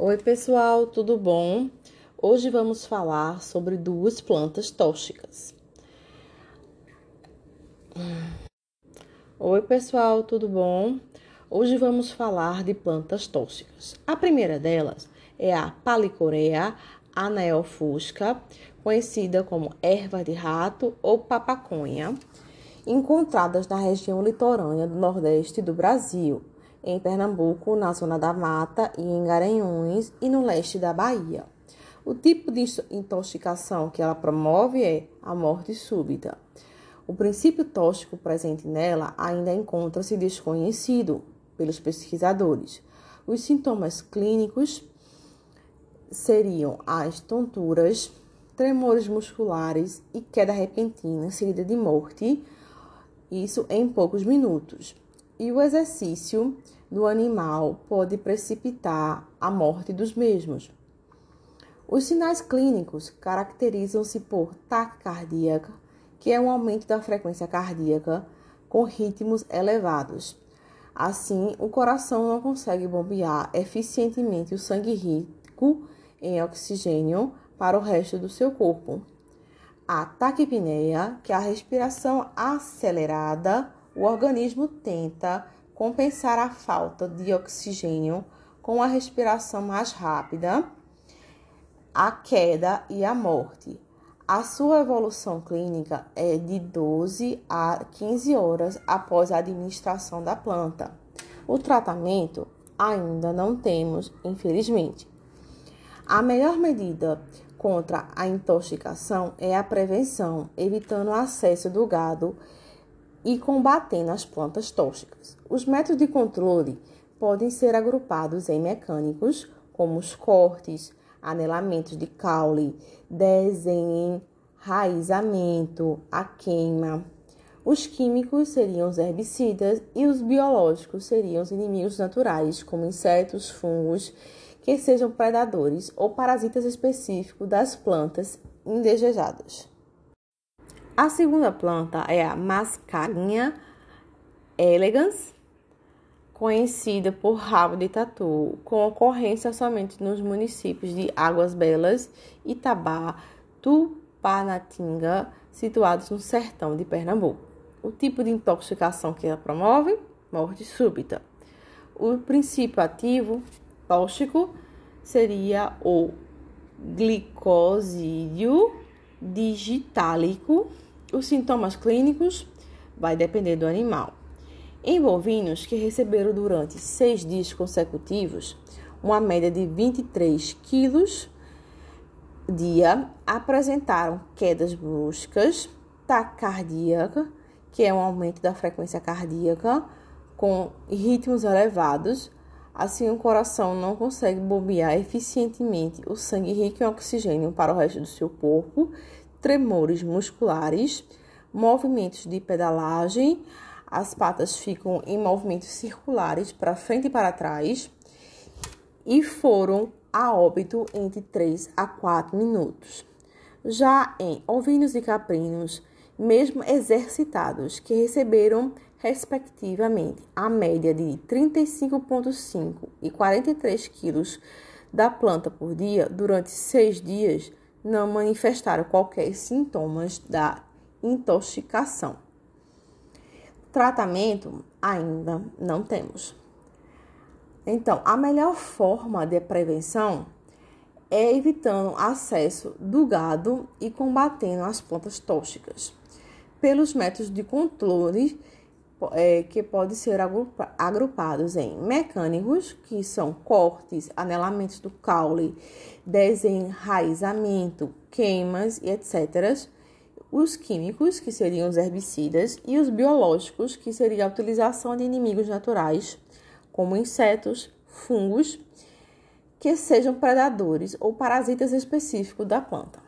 Oi, pessoal, tudo bom? Hoje vamos falar sobre duas plantas tóxicas. Oi, pessoal, tudo bom? Hoje vamos falar de plantas tóxicas. A primeira delas é a Palicorea anaelfusca, conhecida como erva de rato ou papaconha, encontradas na região litorânea do Nordeste do Brasil em Pernambuco, na zona da mata e em Garanhuns e no leste da Bahia. O tipo de intoxicação que ela promove é a morte súbita. O princípio tóxico presente nela ainda encontra-se desconhecido pelos pesquisadores. Os sintomas clínicos seriam as tonturas, tremores musculares e queda repentina seguida de morte, isso em poucos minutos e o exercício do animal pode precipitar a morte dos mesmos. Os sinais clínicos caracterizam-se por taquicardia, que é um aumento da frequência cardíaca com ritmos elevados. Assim, o coração não consegue bombear eficientemente o sangue rico em oxigênio para o resto do seu corpo. A taquipneia, que é a respiração acelerada o organismo tenta compensar a falta de oxigênio com a respiração mais rápida, a queda e a morte. A sua evolução clínica é de 12 a 15 horas após a administração da planta. O tratamento ainda não temos, infelizmente. A melhor medida contra a intoxicação é a prevenção, evitando o acesso do gado e combatendo as plantas tóxicas. Os métodos de controle podem ser agrupados em mecânicos, como os cortes, anelamentos de caule, desenraizamento, a queima. Os químicos seriam os herbicidas e os biológicos seriam os inimigos naturais, como insetos, fungos, que sejam predadores ou parasitas específicos das plantas indesejadas. A segunda planta é a Mascarinha elegans, conhecida por rabo de tatu, com ocorrência somente nos municípios de Águas Belas, Itabá, Tupanatinga, situados no sertão de Pernambuco. O tipo de intoxicação que ela promove? Morte súbita. O princípio ativo tóxico seria o glicosídeo digitálico os sintomas clínicos vai depender do animal. Em bovinos que receberam durante seis dias consecutivos uma média de 23 quilos dia, apresentaram quedas bruscas, taquicardia, que é um aumento da frequência cardíaca, com ritmos elevados. Assim, o coração não consegue bombear eficientemente o sangue rico em oxigênio para o resto do seu corpo tremores musculares, movimentos de pedalagem, as patas ficam em movimentos circulares para frente e para trás e foram a óbito entre 3 a 4 minutos. Já em ovinos e caprinos, mesmo exercitados, que receberam respectivamente a média de 35,5 e 43 quilos da planta por dia durante seis dias, não manifestaram qualquer sintomas da intoxicação. Tratamento ainda não temos. Então, a melhor forma de prevenção é evitando acesso do gado e combatendo as plantas tóxicas pelos métodos de controle é, que podem ser agrupados em mecânicos, que são cortes, anelamentos do caule, desenraizamento, queimas e etc. Os químicos, que seriam os herbicidas, e os biológicos, que seria a utilização de inimigos naturais, como insetos, fungos, que sejam predadores ou parasitas específicos da planta.